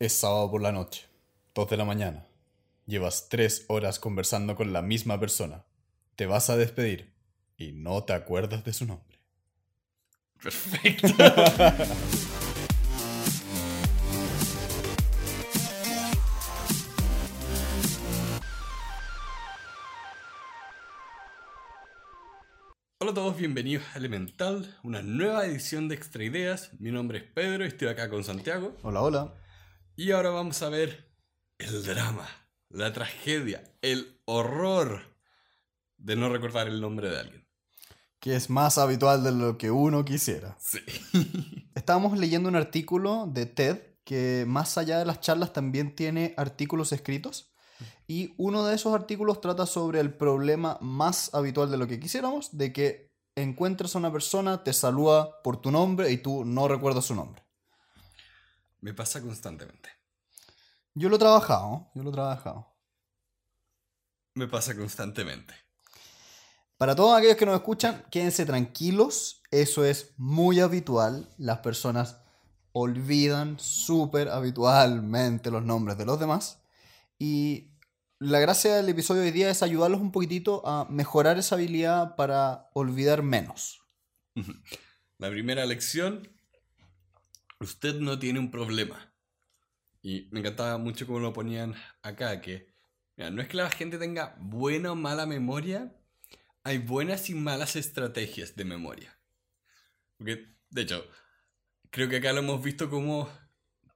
Es sábado por la noche, 2 de la mañana. Llevas tres horas conversando con la misma persona. Te vas a despedir y no te acuerdas de su nombre. Perfecto. Hola a todos, bienvenidos a Elemental, una nueva edición de Extra Ideas. Mi nombre es Pedro y estoy acá con Santiago. Hola, hola. Y ahora vamos a ver el drama, la tragedia, el horror de no recordar el nombre de alguien. Que es más habitual de lo que uno quisiera. Sí. Estábamos leyendo un artículo de TED que más allá de las charlas también tiene artículos escritos. Y uno de esos artículos trata sobre el problema más habitual de lo que quisiéramos, de que encuentras a una persona, te saluda por tu nombre y tú no recuerdas su nombre. Me pasa constantemente. Yo lo he trabajado, yo lo he trabajado. Me pasa constantemente. Para todos aquellos que nos escuchan, quédense tranquilos, eso es muy habitual. Las personas olvidan súper habitualmente los nombres de los demás. Y la gracia del episodio de hoy día es ayudarlos un poquitito a mejorar esa habilidad para olvidar menos. La primera lección, usted no tiene un problema. Y me encantaba mucho cómo lo ponían acá, que mira, no es que la gente tenga buena o mala memoria, hay buenas y malas estrategias de memoria. Porque, de hecho, creo que acá lo hemos visto como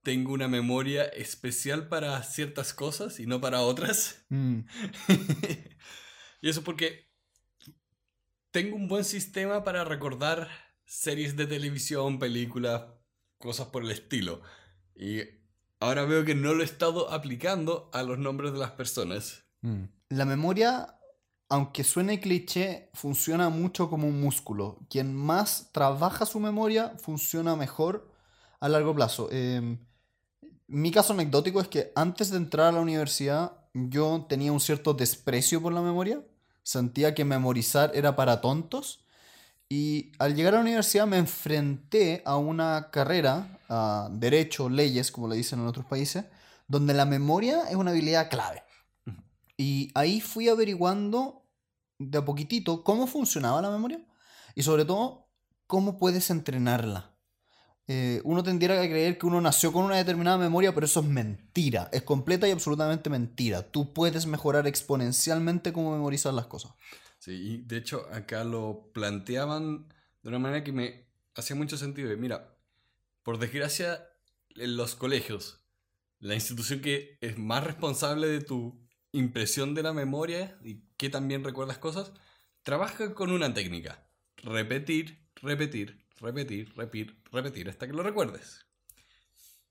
tengo una memoria especial para ciertas cosas y no para otras. Mm, y eso porque tengo un buen sistema para recordar series de televisión, películas, cosas por el estilo. Y ahora veo que no lo he estado aplicando a los nombres de las personas. mm. La memoria, aunque suene cliché, funciona mucho como un músculo. Quien más trabaja su memoria funciona mejor a largo plazo. Eh, mi caso anecdótico es que antes de entrar a la universidad yo tenía un cierto desprecio por la memoria. Sentía que memorizar era para tontos. Y al llegar a la universidad me enfrenté a una carrera, a derecho, leyes, como le dicen en otros países, donde la memoria es una habilidad clave. Y ahí fui averiguando de a poquitito cómo funcionaba la memoria y sobre todo cómo puedes entrenarla. Eh, uno tendiera a creer que uno nació con una determinada memoria, pero eso es mentira. Es completa y absolutamente mentira. Tú puedes mejorar exponencialmente cómo memorizar las cosas. Sí, de hecho acá lo planteaban de una manera que me hacía mucho sentido. Mira, por desgracia, en los colegios, la institución que es más responsable de tu impresión de la memoria y que también recuerdas cosas, trabaja con una técnica. Repetir, repetir, repetir, repetir, repetir hasta que lo recuerdes.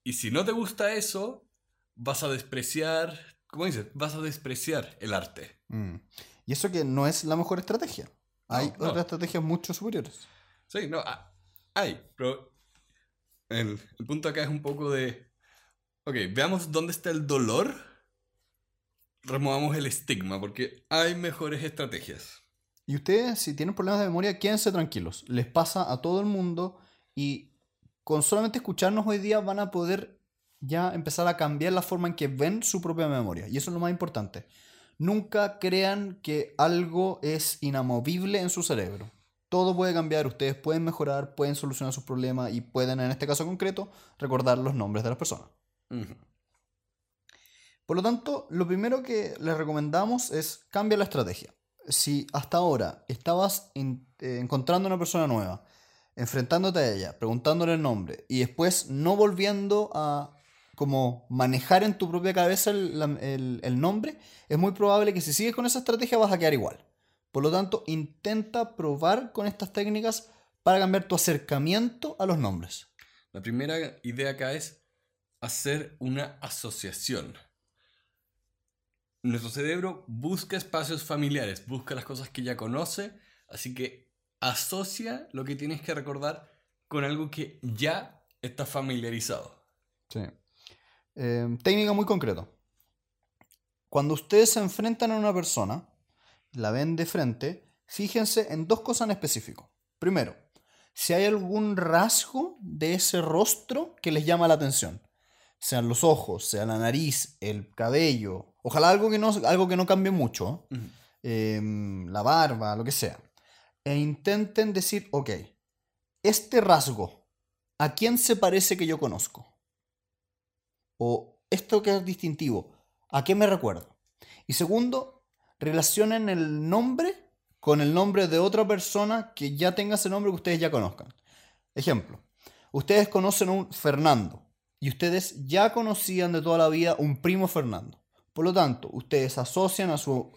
Y si no te gusta eso, vas a despreciar, ¿cómo dices? Vas a despreciar el arte. Mm. Y eso que no es la mejor estrategia. Hay no. otras estrategias mucho superiores. Sí, no, ah, hay, pero el, el punto acá es un poco de, ok, veamos dónde está el dolor, removamos el estigma, porque hay mejores estrategias. Y ustedes, si tienen problemas de memoria, quédense tranquilos. Les pasa a todo el mundo y con solamente escucharnos hoy día van a poder ya empezar a cambiar la forma en que ven su propia memoria. Y eso es lo más importante. Nunca crean que algo es inamovible en su cerebro. Todo puede cambiar, ustedes pueden mejorar, pueden solucionar sus problemas y pueden, en este caso concreto, recordar los nombres de las personas. Por lo tanto, lo primero que les recomendamos es cambiar la estrategia. Si hasta ahora estabas en- eh, encontrando una persona nueva, enfrentándote a ella, preguntándole el nombre y después no volviendo a como manejar en tu propia cabeza el, el nombre, es muy probable que si sigues con esa estrategia vas a quedar igual. Por lo tanto, intenta probar con estas técnicas para cambiar tu acercamiento a los nombres. La primera idea acá es hacer una asociación. Nuestro cerebro busca espacios familiares, busca las cosas que ya conoce, así que asocia lo que tienes que recordar con algo que ya está familiarizado. Sí. Eh, técnica muy concreta. Cuando ustedes se enfrentan a una persona, la ven de frente, fíjense en dos cosas en específico. Primero, si hay algún rasgo de ese rostro que les llama la atención. sean los ojos, sea la nariz, el cabello, ojalá algo que no, algo que no cambie mucho, em, la barba, lo que sea, e intenten decir, ok, este rasgo, ¿a quién se parece que yo conozco? O esto que es distintivo, ¿a qué me recuerda? Y segundo, relacionen el nombre con el nombre de otra persona que ya tenga ese nombre que ustedes ya conozcan. Ejemplo, ustedes conocen un Fernando y ustedes ya conocían de toda la vida un primo Fernando. Por lo tanto, ustedes asocian a su,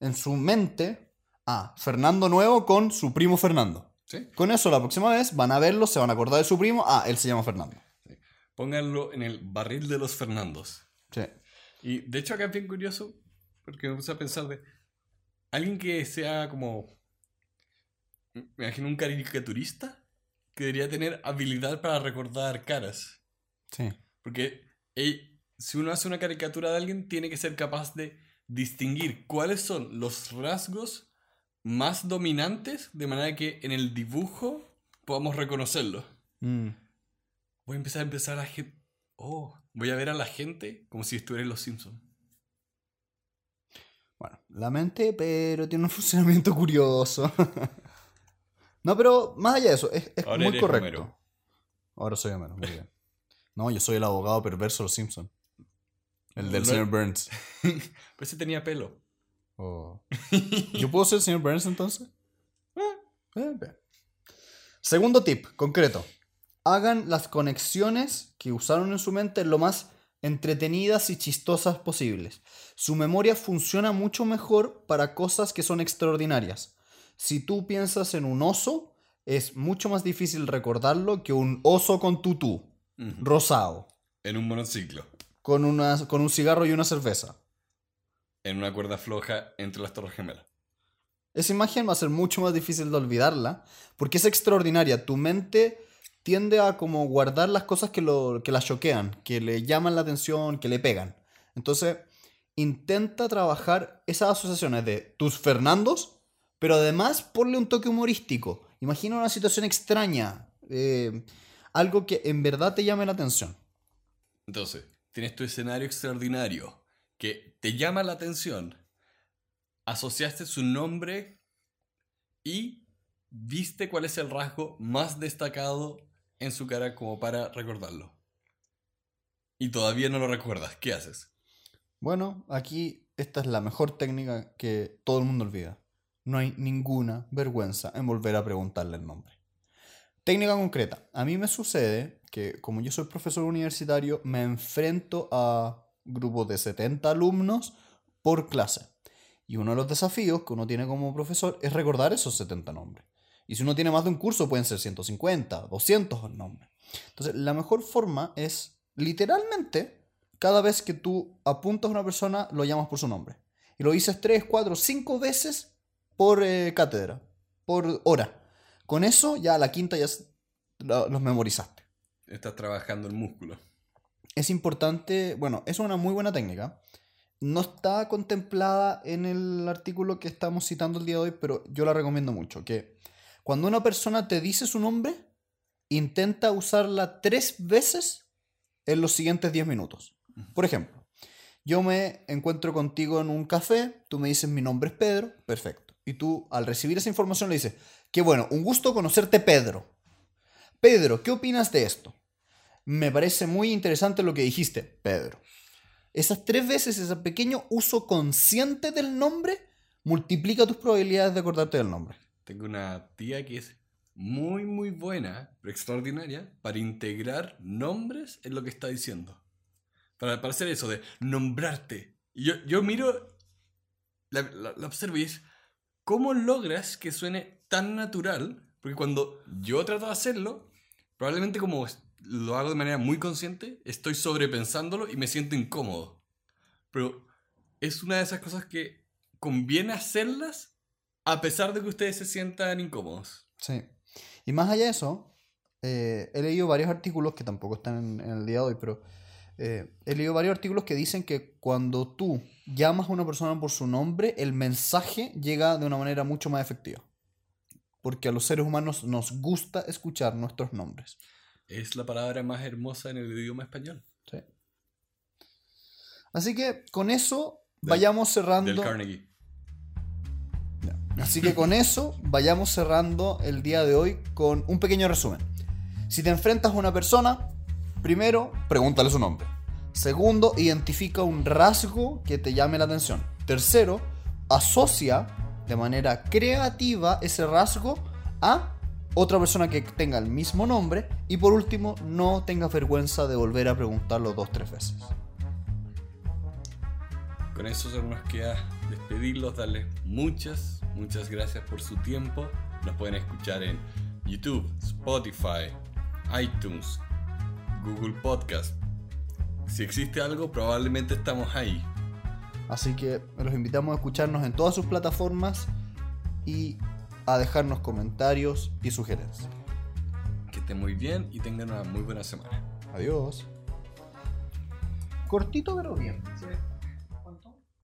en su mente a Fernando Nuevo con su primo Fernando. ¿Sí? Con eso, la próxima vez van a verlo, se van a acordar de su primo. Ah, él se llama Fernando. Pónganlo en el barril de los Fernandos. Sí. Y de hecho acá es bien curioso, porque me puse a pensar de alguien que sea como, me imagino un caricaturista, que debería tener habilidad para recordar caras. Sí. Porque ey, si uno hace una caricatura de alguien, tiene que ser capaz de distinguir cuáles son los rasgos más dominantes, de manera que en el dibujo podamos reconocerlo. Mm. Voy a empezar a empezar a gente. Oh, voy a ver a la gente como si estuviera en Los Simpsons. Bueno, la mente, pero tiene un funcionamiento curioso. no, pero más allá de eso, es, es muy correcto. Homero. Ahora soy Homero, muy bien. No, yo soy el abogado perverso de los Simpsons. El del No- señor Burns. Pero ese tenía pelo. Oh. ¿Yo puedo ser el señor Burns entonces? Eh, bien. Segundo tip, concreto. Hagan las conexiones que usaron en su mente lo más entretenidas y chistosas posibles. Su memoria funciona mucho mejor para cosas que son extraordinarias. Si tú piensas en un oso, es mucho más difícil recordarlo que un oso con tutú, rosado, En un monociclo. con, una, con un cigarro y una cerveza. En una cuerda floja entre las torres gemelas. Esa imagen va a ser mucho más difícil de olvidarla porque es extraordinaria. Tu mente tiende a como guardar las cosas que, lo, que la choquean, que le llaman la atención, que le pegan. Entonces, intenta trabajar esas asociaciones de tus Fernandos, pero además ponle un toque humorístico. Imagina una situación extraña, eh, algo que en verdad te llame la atención. Entonces, tienes tu escenario extraordinario que te llama la atención. Asociaste su nombre y viste cuál es el rasgo más destacado en su cara como para recordarlo. Y todavía no lo recuerdas. ¿Qué haces? Bueno, aquí esta es la mejor técnica que todo el mundo olvida. No hay ninguna vergüenza en volver a preguntarle el nombre. Técnica concreta. A mí me sucede que como yo soy profesor universitario, me enfrento a grupos de 70 alumnos por clase. Y uno de los desafíos que uno tiene como profesor es recordar esos 70 nombres. Y si uno tiene más de un curso, pueden ser 150, 200 nombres. Entonces, la mejor forma es literalmente cada vez que tú apuntas a una persona, lo llamas por su nombre. Y lo dices 3, 4, 5 veces por eh, cátedra, por hora. Con eso, ya a la quinta ya los memorizaste. Estás trabajando el músculo. Es importante, bueno, es una muy buena técnica. No está contemplada en el artículo que estamos citando el día de hoy, pero yo la recomiendo mucho. Que cuando una persona te dice su nombre, intenta usarla tres veces en los siguientes 10 minutos. Por ejemplo, yo me encuentro contigo en un café, tú me dices mi nombre es Pedro, perfecto. Y tú al recibir esa información le dices, qué bueno, un gusto conocerte Pedro. Pedro, ¿qué opinas de esto? Me parece muy interesante lo que dijiste, Pedro. Esas tres veces, ese pequeño uso consciente del nombre, multiplica tus probabilidades de acordarte del nombre. Tengo una tía que es muy, muy buena, extraordinaria, para integrar nombres en lo que está diciendo. Para, para hacer eso de nombrarte. Y yo, yo miro, la, la- la observo y es, ¿cómo logras que suene tan natural? Porque cuando yo trato de hacerlo, probablemente como lo hago de manera muy consciente, estoy sobrepensándolo y me siento incómodo. Pero es una de esas cosas que conviene hacerlas a pesar de que ustedes se sientan incómodos. Sí. Y más allá de eso, eh, he leído varios artículos que tampoco están en, en el día de hoy, pero eh, he leído varios artículos que dicen que cuando tú llamas a una persona por su nombre, el mensaje llega de una manera mucho más efectiva. Porque a los seres humanos nos gusta escuchar nuestros nombres. Es la palabra más hermosa en el idioma español. Sí. Así que con eso Del- vayamos Del cerrando. Carnegie. Así que con eso vayamos cerrando el día de hoy con un pequeño resumen. Si te enfrentas a una persona, primero, pregúntale su nombre. Segundo, identifica un rasgo que te llame la atención. Tercero, asocia de manera creativa ese rasgo a otra persona que tenga el mismo nombre. Y por último, no tengas vergüenza de volver a preguntarlo dos tres veces. Con eso solo nos queda despedirlos, darles muchas, muchas gracias por su tiempo. Nos pueden escuchar en YouTube, Spotify, iTunes, Google Podcast. Si existe algo, probablemente estamos ahí. Así que los invitamos a escucharnos en todas sus plataformas y a dejarnos comentarios y sugerencias. Que estén muy bien y tengan una muy buena semana. Adiós. Cortito pero bien. Sí.